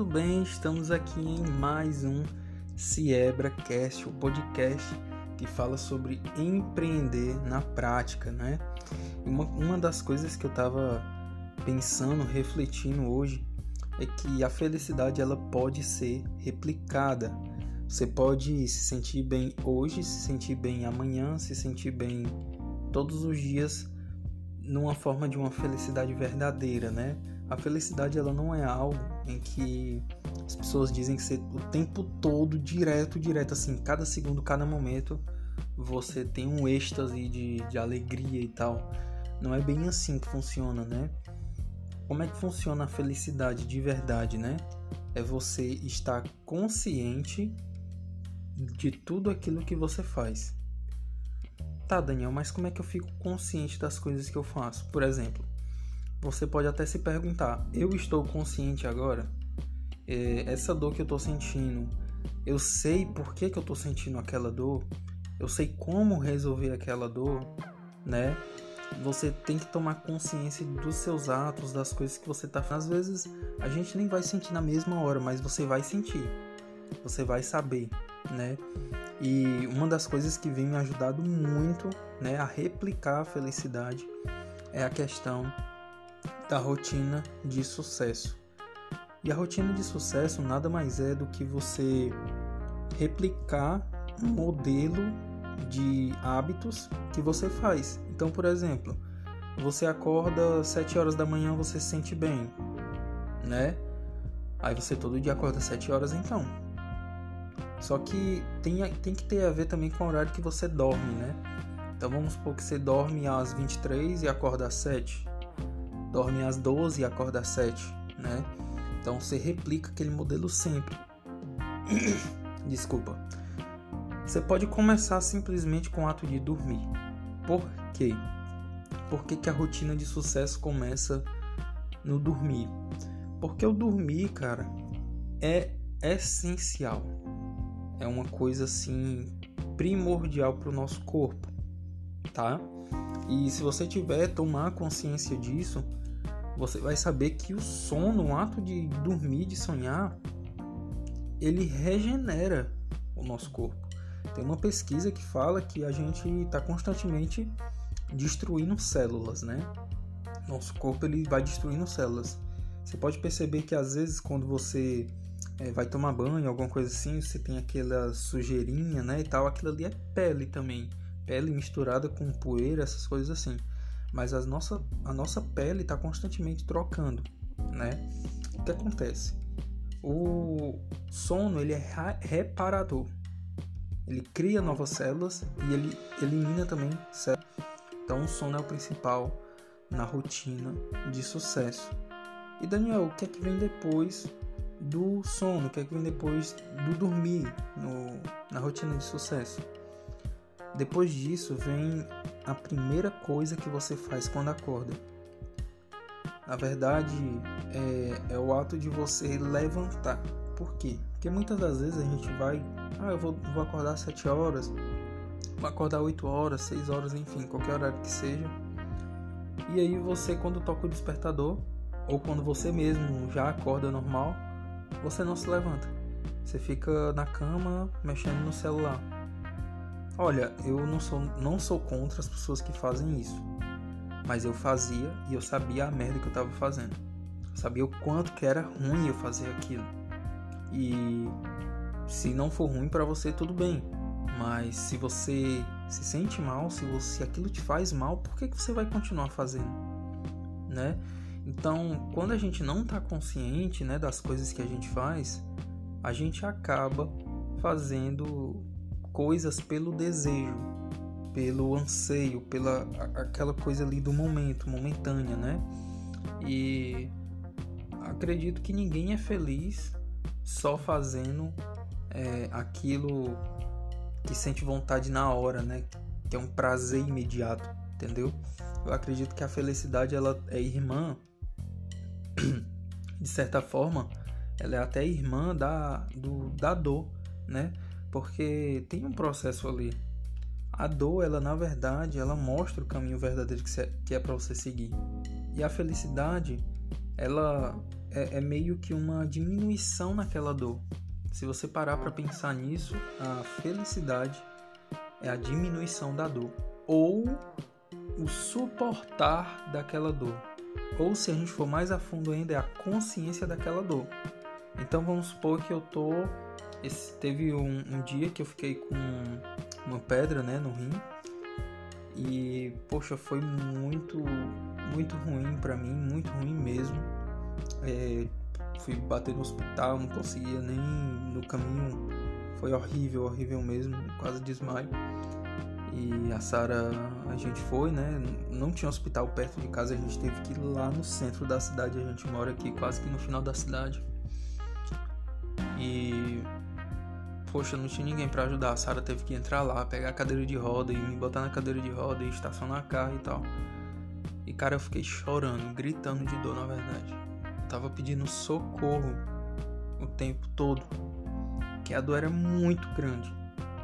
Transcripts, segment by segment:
tudo bem? Estamos aqui em mais um CiebraCast, o podcast que fala sobre empreender na prática, né? Uma, uma das coisas que eu estava pensando, refletindo hoje, é que a felicidade ela pode ser replicada. Você pode se sentir bem hoje, se sentir bem amanhã, se sentir bem todos os dias numa forma de uma felicidade verdadeira, né? A felicidade ela não é algo em que as pessoas dizem que você, o tempo todo, direto, direto, assim, cada segundo, cada momento, você tem um êxtase de, de alegria e tal. Não é bem assim que funciona, né? Como é que funciona a felicidade de verdade, né? É você estar consciente de tudo aquilo que você faz. Tá, Daniel, mas como é que eu fico consciente das coisas que eu faço? Por exemplo, você pode até se perguntar: eu estou consciente agora? É, essa dor que eu estou sentindo, eu sei por que, que eu estou sentindo aquela dor? Eu sei como resolver aquela dor, né? Você tem que tomar consciência dos seus atos, das coisas que você está fazendo. Às vezes a gente nem vai sentir na mesma hora, mas você vai sentir, você vai saber, né? E uma das coisas que vem me ajudado muito, né, a replicar a felicidade é a questão da rotina de sucesso. E a rotina de sucesso nada mais é do que você replicar um modelo de hábitos que você faz. Então, por exemplo, você acorda às 7 horas da manhã, você se sente bem, né? Aí você todo dia acorda às 7 horas então. Só que tem, tem que ter a ver também com o horário que você dorme, né? Então vamos supor que você dorme às 23 e acorda às 7 dorme às 12 e acorda às 7, né? Então você replica aquele modelo sempre. Desculpa. Você pode começar simplesmente com o ato de dormir. Por quê? Por que, que a rotina de sucesso começa no dormir? Porque o dormir, cara, é essencial. É uma coisa assim primordial para o nosso corpo, tá? E se você tiver tomar consciência disso, você vai saber que o sono, o ato de dormir, de sonhar, ele regenera o nosso corpo. Tem uma pesquisa que fala que a gente está constantemente destruindo células, né? Nosso corpo ele vai destruindo células. Você pode perceber que às vezes quando você é, vai tomar banho, alguma coisa assim, você tem aquela sujeirinha, né, e tal, aquilo ali é pele também, pele misturada com poeira, essas coisas assim mas a nossa, a nossa pele está constantemente trocando, né? O que acontece? O sono ele é reparador, ele cria novas células e ele elimina também células. Então o sono é o principal na rotina de sucesso. E Daniel, o que é que vem depois do sono? Que é que vem depois do dormir no, na rotina de sucesso? Depois disso vem a primeira coisa que você faz quando acorda. Na verdade, é, é o ato de você levantar. Por quê? Porque muitas das vezes a gente vai, ah, eu vou, vou acordar às 7 horas, vou acordar 8 horas, 6 horas, enfim, qualquer horário que seja. E aí você, quando toca o despertador, ou quando você mesmo já acorda normal, você não se levanta. Você fica na cama mexendo no celular. Olha, eu não sou, não sou contra as pessoas que fazem isso. Mas eu fazia e eu sabia a merda que eu tava fazendo. Eu sabia o quanto que era ruim eu fazer aquilo. E se não for ruim para você, tudo bem. Mas se você se sente mal, se você aquilo te faz mal, por que, que você vai continuar fazendo? Né? Então, quando a gente não está consciente né, das coisas que a gente faz, a gente acaba fazendo coisas pelo desejo, pelo anseio, pela aquela coisa ali do momento, momentânea, né? E acredito que ninguém é feliz só fazendo é, aquilo que sente vontade na hora, né? Que é um prazer imediato, entendeu? Eu acredito que a felicidade ela é irmã, de certa forma, ela é até irmã da, do, da dor, né? porque tem um processo ali. A dor, ela na verdade, ela mostra o caminho verdadeiro que é para você seguir. E a felicidade, ela é, é meio que uma diminuição naquela dor. Se você parar para pensar nisso, a felicidade é a diminuição da dor ou o suportar daquela dor. Ou se a gente for mais a fundo ainda, é a consciência daquela dor. Então vamos supor que eu tô. Esse, teve um, um dia que eu fiquei com uma pedra né, no rim. E, poxa, foi muito, muito ruim para mim, muito ruim mesmo. É, fui bater no hospital, não conseguia nem no caminho. Foi horrível, horrível mesmo, quase desmaio. E a Sara, a gente foi, né? Não tinha hospital perto de casa, a gente teve que ir lá no centro da cidade. A gente mora aqui quase que no final da cidade. E poxa, não tinha ninguém para ajudar. A Sara teve que entrar lá, pegar a cadeira de roda e me botar na cadeira de roda e estacionar carro e tal. E cara, eu fiquei chorando, gritando de dor, na verdade. Eu tava pedindo socorro o tempo todo. Que a dor era muito grande,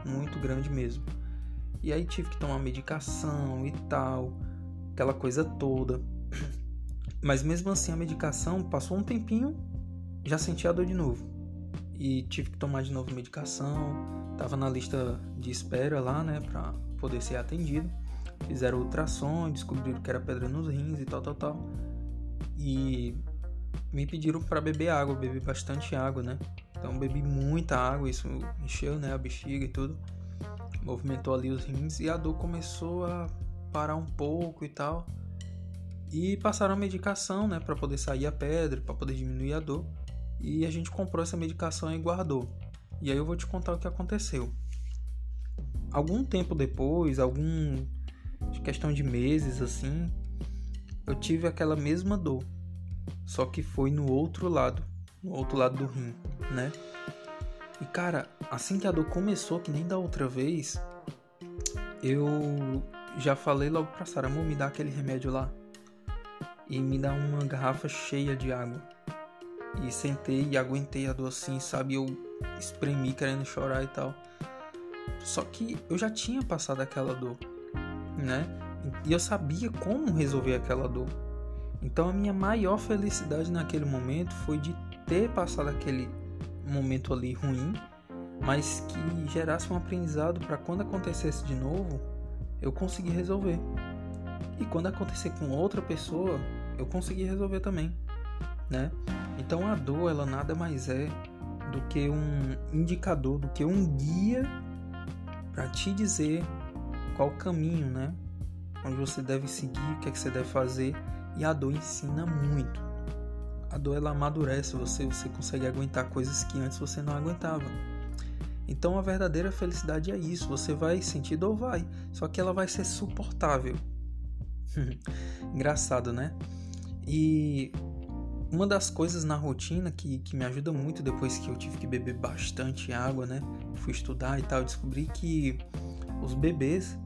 muito grande mesmo. E aí tive que tomar medicação e tal, aquela coisa toda. Mas mesmo assim a medicação passou um tempinho, já senti a dor de novo e tive que tomar de novo medicação. Tava na lista de espera lá, né, para poder ser atendido. Fizeram ultrassom, descobriram que era pedra nos rins e tal, tal, tal. E me pediram para beber água, bebi bastante água, né? Então bebi muita água, isso encheu, né, a bexiga e tudo. Movimentou ali os rins e a dor começou a parar um pouco e tal. E passaram a medicação, né, para poder sair a pedra, para poder diminuir a dor e a gente comprou essa medicação e guardou. E aí eu vou te contar o que aconteceu. Algum tempo depois, algum questão de meses assim, eu tive aquela mesma dor, só que foi no outro lado, no outro lado do rim, né? E cara, assim que a dor começou, que nem da outra vez, eu já falei logo pra Sara, amor, me dá aquele remédio lá. E me dá uma garrafa cheia de água. E sentei e aguentei a dor assim, sabe? Eu espremi querendo chorar e tal. Só que eu já tinha passado aquela dor, né? E eu sabia como resolver aquela dor. Então a minha maior felicidade naquele momento foi de ter passado aquele momento ali ruim, mas que gerasse um aprendizado para quando acontecesse de novo, eu conseguir resolver. E quando acontecer com outra pessoa, eu conseguir resolver também, né? Então a dor ela nada mais é do que um indicador, do que um guia para te dizer qual caminho, né? Onde você deve seguir, o que é que você deve fazer. E a dor ensina muito. A dor ela amadurece você, você consegue aguentar coisas que antes você não aguentava. Então a verdadeira felicidade é isso, você vai sentir dor, vai, só que ela vai ser suportável. Engraçado, né? E uma das coisas na rotina que, que me ajuda muito depois que eu tive que beber bastante água, né? Fui estudar e tal, descobri que os bebês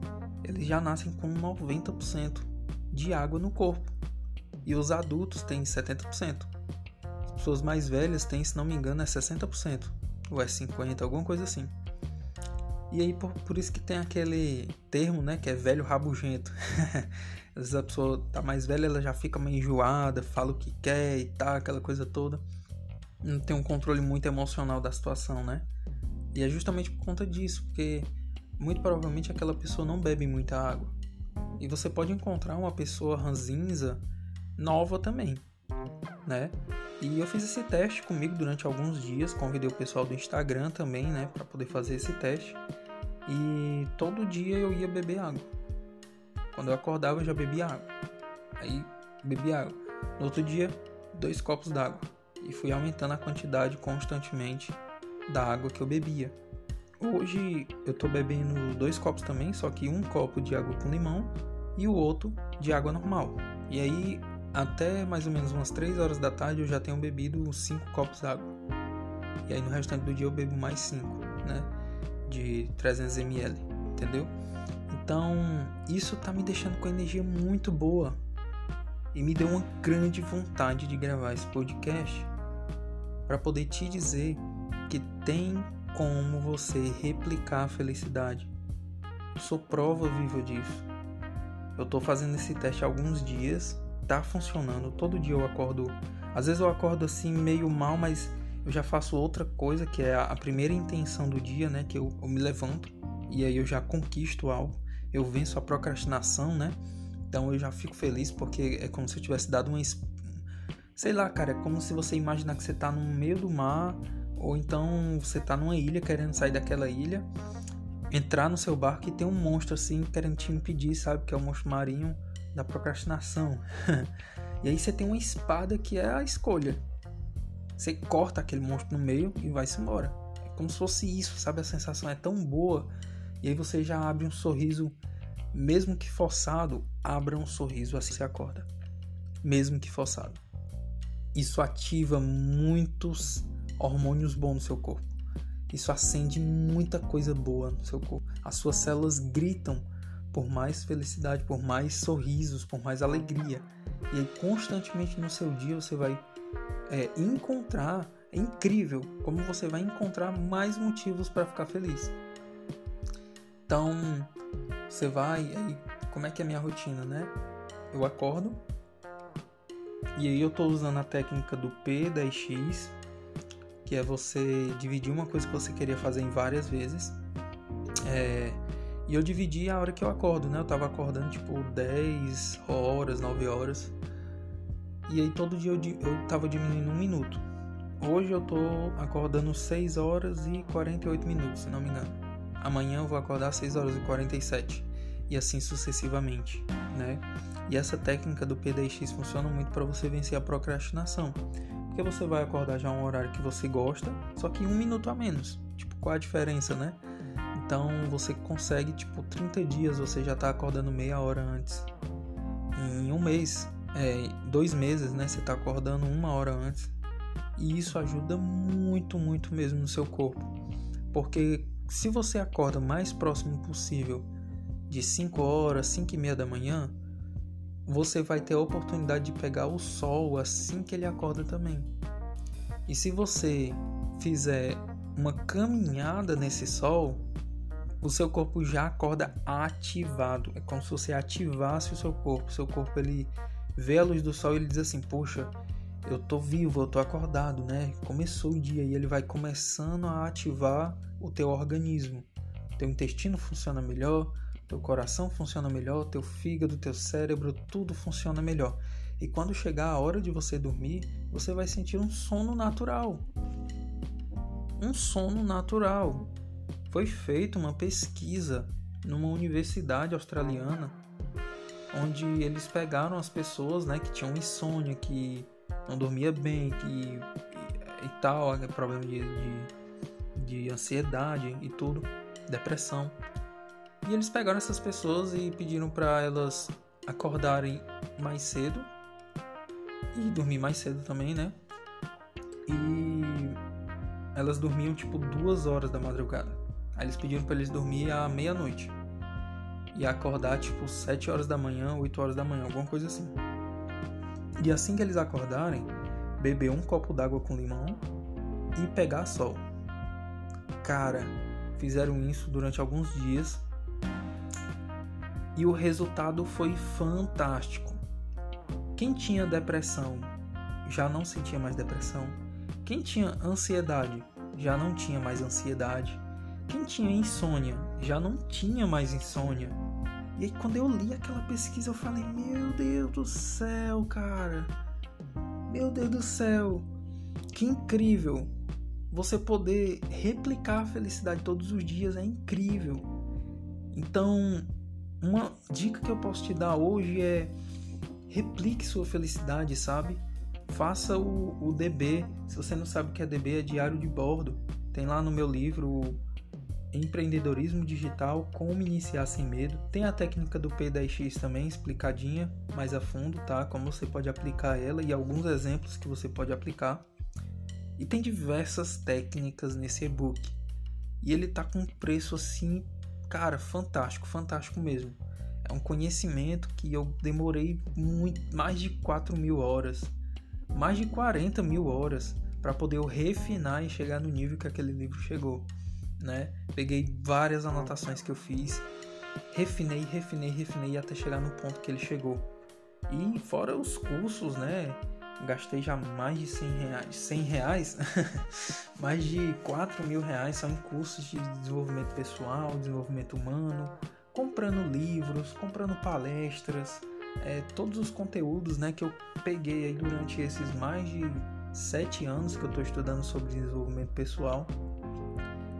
eles já nascem com 90% de água no corpo e os adultos têm 70%. As pessoas mais velhas têm, se não me engano, é 60% ou é 50%, alguma coisa assim. E aí por, por isso que tem aquele termo, né, que é velho rabugento. Às vezes a pessoa tá mais velha, ela já fica meio enjoada, fala o que quer e tal, aquela coisa toda. Não tem um controle muito emocional da situação, né? E é justamente por conta disso, porque muito provavelmente aquela pessoa não bebe muita água. E você pode encontrar uma pessoa ranzinza nova também, né? E eu fiz esse teste comigo durante alguns dias, convidei o pessoal do Instagram também, né, para poder fazer esse teste. E todo dia eu ia beber água. Quando eu acordava, eu já bebia água. Aí, bebi água. No outro dia, dois copos d'água. E fui aumentando a quantidade constantemente da água que eu bebia. Hoje eu tô bebendo dois copos também, só que um copo de água com limão e o outro de água normal. E aí, até mais ou menos umas 3 horas da tarde, eu já tenho bebido 5 copos d'água. E aí no restante do dia eu bebo mais 5, né? De 300 ml, entendeu? Então, isso tá me deixando com energia muito boa e me deu uma grande vontade de gravar esse podcast para poder te dizer que tem como você replicar a felicidade. Eu sou prova viva disso. Eu tô fazendo esse teste há alguns dias, tá funcionando. Todo dia eu acordo Às vezes eu acordo assim meio mal, mas eu já faço outra coisa, que é a primeira intenção do dia, né? Que eu, eu me levanto e aí eu já conquisto algo, eu venço a procrastinação, né? Então eu já fico feliz porque é como se eu tivesse dado uma. Sei lá, cara, é como se você imaginar que você tá no meio do mar, ou então você tá numa ilha querendo sair daquela ilha, entrar no seu barco e tem um monstro assim querendo te impedir, sabe? Que é o monstro marinho da procrastinação. e aí você tem uma espada que é a escolha. Você corta aquele monstro no meio e vai-se embora. É como se fosse isso, sabe? A sensação é tão boa. E aí você já abre um sorriso, mesmo que forçado, abra um sorriso assim você acorda. Mesmo que forçado. Isso ativa muitos hormônios bons no seu corpo. Isso acende muita coisa boa no seu corpo. As suas células gritam por mais felicidade, por mais sorrisos, por mais alegria. E aí, constantemente no seu dia, você vai é, encontrar. É incrível como você vai encontrar mais motivos para ficar feliz. Então, você vai. Aí, como é que é a minha rotina, né? Eu acordo. E aí, eu tô usando a técnica do P10X, que é você dividir uma coisa que você queria fazer em várias vezes. É, e eu dividi a hora que eu acordo, né? Eu tava acordando tipo 10 horas, 9 horas. E aí todo dia eu, eu tava diminuindo um minuto. Hoje eu tô acordando 6 horas e 48 minutos, se não me engano. Amanhã eu vou acordar 6 horas e 47. E assim sucessivamente, né? E essa técnica do PDX funciona muito para você vencer a procrastinação. Porque você vai acordar já um horário que você gosta, só que um minuto a menos. Tipo, qual a diferença, né? Então você consegue, tipo, 30 dias você já tá acordando meia hora antes. Em um mês, é, dois meses, né? Você tá acordando uma hora antes. E isso ajuda muito, muito mesmo no seu corpo. Porque se você acorda mais próximo possível de 5 horas, 5 e meia da manhã, você vai ter a oportunidade de pegar o sol assim que ele acorda também. E se você fizer uma caminhada nesse sol, o seu corpo já acorda ativado. É como se você ativasse o seu corpo. O seu corpo ele vê a luz do sol e ele diz assim: "Poxa, eu tô vivo, eu tô acordado, né? Começou o dia e ele vai começando a ativar o teu organismo. Teu intestino funciona melhor, teu coração funciona melhor, teu fígado, teu cérebro, tudo funciona melhor. E quando chegar a hora de você dormir, você vai sentir um sono natural. Um sono natural. Foi feita uma pesquisa numa universidade australiana onde eles pegaram as pessoas, né, que tinham insônia, que não dormia bem, que e, e tal, problema de, de, de ansiedade e tudo, depressão. E eles pegaram essas pessoas e pediram para elas acordarem mais cedo e dormir mais cedo também, né? E elas dormiam tipo duas horas da madrugada. Aí eles pediram para eles dormir à meia-noite. E acordar tipo 7 horas da manhã, 8 horas da manhã, alguma coisa assim. E assim que eles acordarem, beber um copo d'água com limão e pegar sol. Cara, fizeram isso durante alguns dias e o resultado foi fantástico. Quem tinha depressão já não sentia mais depressão. Quem tinha ansiedade já não tinha mais ansiedade. Quem tinha insônia já não tinha mais insônia. E aí, quando eu li aquela pesquisa, eu falei: Meu Deus do céu, cara! Meu Deus do céu! Que incrível! Você poder replicar a felicidade todos os dias é incrível. Então, uma dica que eu posso te dar hoje é replique sua felicidade, sabe? Faça o, o DB. Se você não sabe o que é DB, é diário de bordo. Tem lá no meu livro Empreendedorismo Digital, Como Iniciar Sem Medo. Tem a técnica do P10X também, explicadinha mais a fundo, tá? Como você pode aplicar ela e alguns exemplos que você pode aplicar. E tem diversas técnicas nesse e-book. E ele tá com um preço assim, cara, fantástico, fantástico mesmo. É um conhecimento que eu demorei muito, mais de 4 mil horas, mais de 40 mil horas para poder eu refinar e chegar no nível que aquele livro chegou né? Peguei várias anotações que eu fiz, refinei, refinei, refinei até chegar no ponto que ele chegou. E fora os cursos, né? Gastei já mais de 100 reais, 100 reais? mais de 4 mil reais são em cursos de desenvolvimento pessoal, desenvolvimento humano, comprando livros, comprando palestras, é, todos os conteúdos né, que eu peguei aí durante esses mais de 7 anos que eu estou estudando sobre desenvolvimento pessoal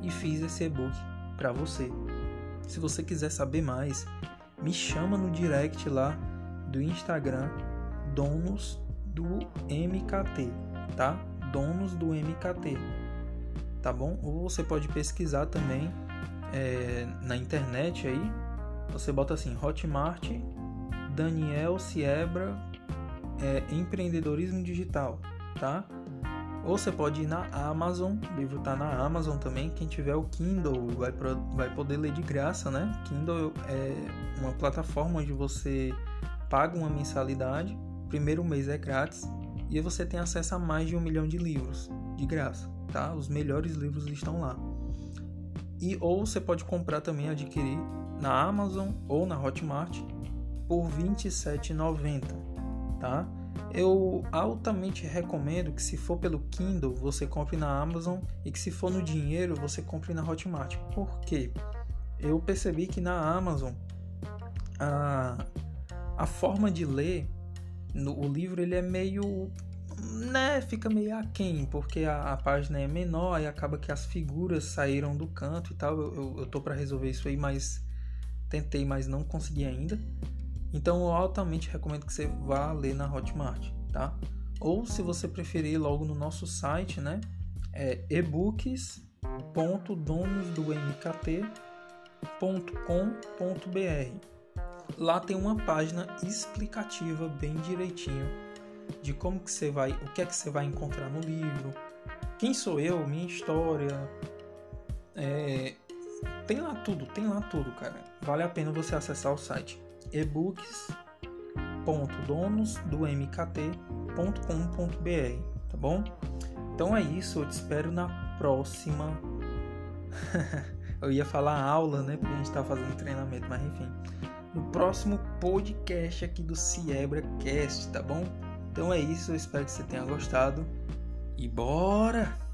e fiz esse e-book para você. Se você quiser saber mais, me chama no direct lá do Instagram Donos do MKT, tá? Donos do MKT, tá bom? Ou você pode pesquisar também é, na internet aí. Você bota assim Hotmart Daniel Siebra é, Empreendedorismo Digital, tá? Ou você pode ir na Amazon, o livro tá na Amazon também. Quem tiver o Kindle vai, vai poder ler de graça, né? Kindle é uma plataforma onde você paga uma mensalidade, primeiro mês é grátis e você tem acesso a mais de um milhão de livros de graça, tá? Os melhores livros estão lá. E ou você pode comprar também, adquirir na Amazon ou na Hotmart por R$ 27,90, tá? Eu altamente recomendo que se for pelo Kindle, você compre na Amazon e que se for no dinheiro, você compre na Hotmart. Por quê? Eu percebi que na Amazon a, a forma de ler no, o livro ele é meio né, fica meio aquém, porque a, a, página é menor e acaba que as figuras saíram do canto e tal. Eu, eu, eu tô para resolver isso aí, mas tentei, mas não consegui ainda. Então eu altamente recomendo que você vá ler na Hotmart, tá? Ou se você preferir logo no nosso site, né? É ebooks.donosdomkt.com.br. Lá tem uma página explicativa bem direitinho de como que você vai, o que é que você vai encontrar no livro, quem sou eu, minha história, é, tem lá tudo, tem lá tudo, cara. Vale a pena você acessar o site ebooks.donosdomkt.com.br, tá bom? Então é isso, eu te espero na próxima. eu ia falar aula, né? Porque a gente tá fazendo treinamento, mas enfim. No próximo podcast aqui do CiebraCast, tá bom? Então é isso, eu espero que você tenha gostado. E bora!